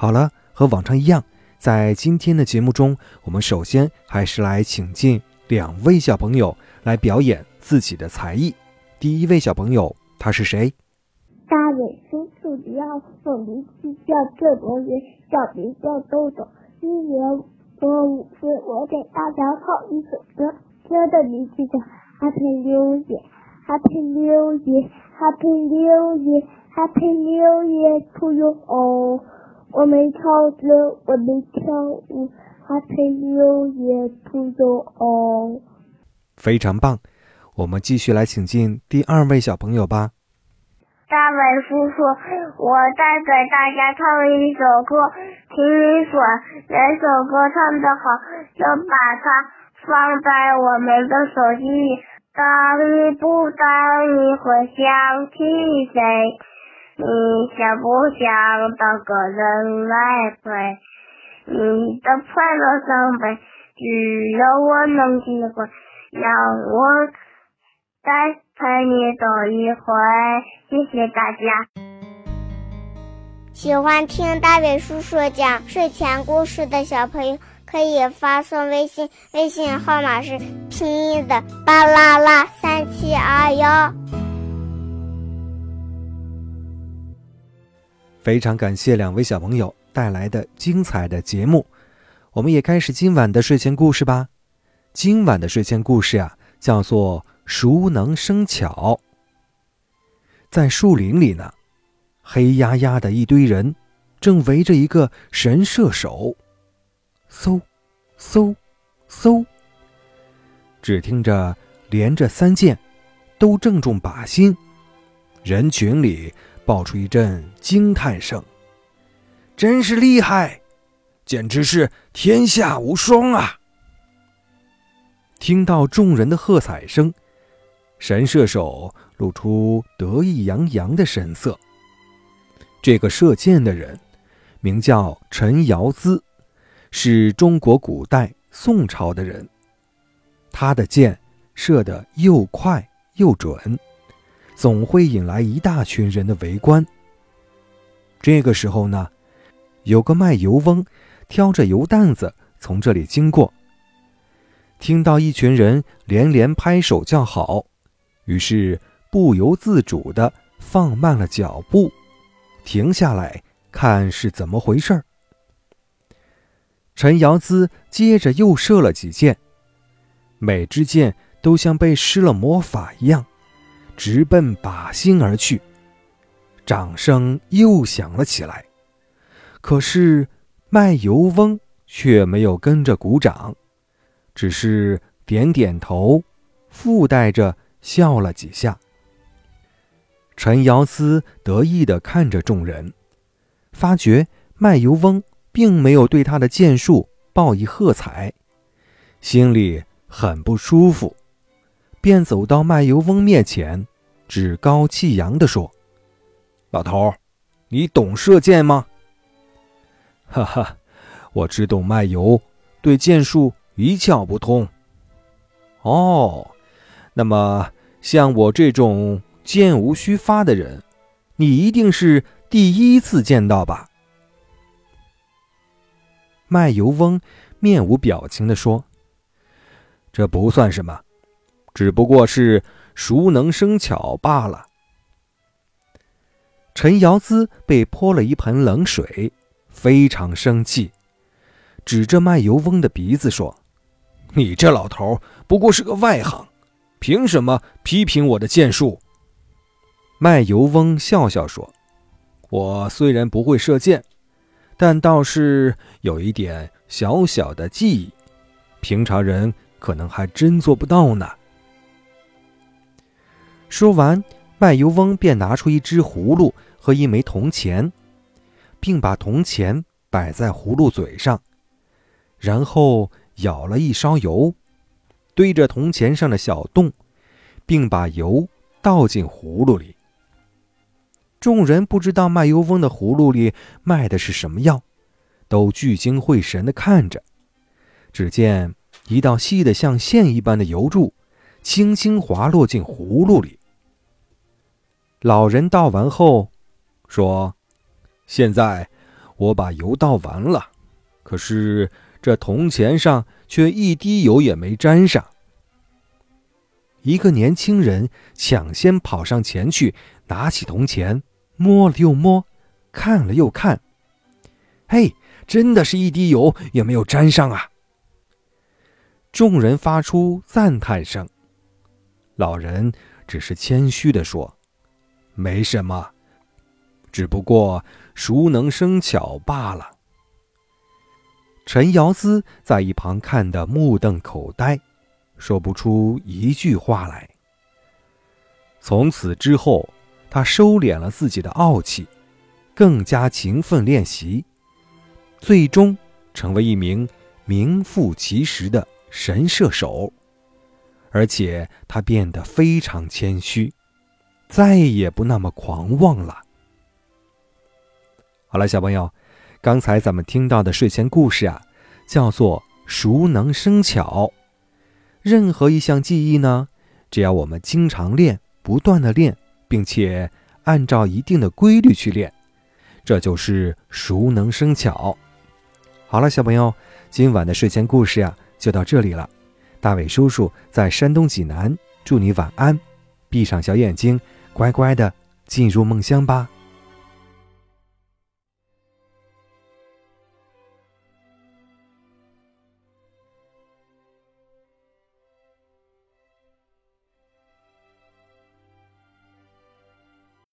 好了，和往常一样，在今天的节目中，我们首先还是来请进两位小朋友来表演自己的才艺。第一位小朋友，他是谁？大伟叔叔你好，我名字叫郑博元，小名叫豆豆，今年我五岁，我给大家唱一首歌，歌的名字叫。Happy New Year, Happy New Year, Happy New Year, Happy New Year to you all。我没唱歌，我没跳舞。Happy New Year to you all。非常棒，我们继续来请进第二位小朋友吧。大伟叔叔，我再给大家唱一首歌，请你选哪首歌唱得好，就把它。放在我们的手机里，当你不在，你会想起谁？你想不想当个人来陪？你的快乐伤悲，只有我能体会。让我再陪你走一回。谢谢大家。喜欢听大伟叔叔讲睡前故事的小朋友。可以发送微信，微信号码是拼音的巴啦啦三七二幺。非常感谢两位小朋友带来的精彩的节目，我们也开始今晚的睡前故事吧。今晚的睡前故事啊，叫做“熟能生巧”。在树林里呢，黑压压的一堆人，正围着一个神射手。嗖，嗖，嗖！只听着连着三箭，都正中靶心。人群里爆出一阵惊叹声：“真是厉害，简直是天下无双啊！”听到众人的喝彩声，神射手露出得意洋洋的神色。这个射箭的人名叫陈尧咨。是中国古代宋朝的人，他的箭射得又快又准，总会引来一大群人的围观。这个时候呢，有个卖油翁挑着油担子从这里经过，听到一群人连连拍手叫好，于是不由自主地放慢了脚步，停下来看是怎么回事儿。陈尧咨接着又射了几箭，每支箭都像被施了魔法一样，直奔靶心而去。掌声又响了起来，可是卖油翁却没有跟着鼓掌，只是点点头，附带着笑了几下。陈尧咨得意地看着众人，发觉卖油翁。并没有对他的剑术报以喝彩，心里很不舒服，便走到卖油翁面前，趾高气扬地说：“老头，你懂射箭吗？”“哈哈，我只懂卖油，对箭术一窍不通。”“哦，那么像我这种箭无虚发的人，你一定是第一次见到吧？”卖油翁面无表情地说：“这不算什么，只不过是熟能生巧罢了。”陈尧咨被泼了一盆冷水，非常生气，指着卖油翁的鼻子说：“你这老头不过是个外行，凭什么批评我的剑术？”卖油翁笑笑说：“我虽然不会射箭。”但倒是有一点小小的技艺，平常人可能还真做不到呢。说完，卖油翁便拿出一只葫芦和一枚铜钱，并把铜钱摆在葫芦嘴上，然后舀了一勺油，对着铜钱上的小洞，并把油倒进葫芦里。众人不知道卖油翁的葫芦里卖的是什么药，都聚精会神地看着。只见一道细的像线一般的油柱，轻轻滑落进葫芦里。老人倒完后，说：“现在我把油倒完了，可是这铜钱上却一滴油也没沾上。”一个年轻人抢先跑上前去，拿起铜钱。摸了又摸，看了又看，嘿，真的是一滴油也没有沾上啊！众人发出赞叹声。老人只是谦虚的说：“没什么，只不过熟能生巧罢了。”陈瑶思在一旁看得目瞪口呆，说不出一句话来。从此之后。他收敛了自己的傲气，更加勤奋练习，最终成为一名名副其实的神射手。而且他变得非常谦虚，再也不那么狂妄了。好了，小朋友，刚才咱们听到的睡前故事啊，叫做“熟能生巧”。任何一项技艺呢，只要我们经常练，不断的练。并且按照一定的规律去练，这就是熟能生巧。好了，小朋友，今晚的睡前故事呀就到这里了。大伟叔叔在山东济南，祝你晚安，闭上小眼睛，乖乖的进入梦乡吧。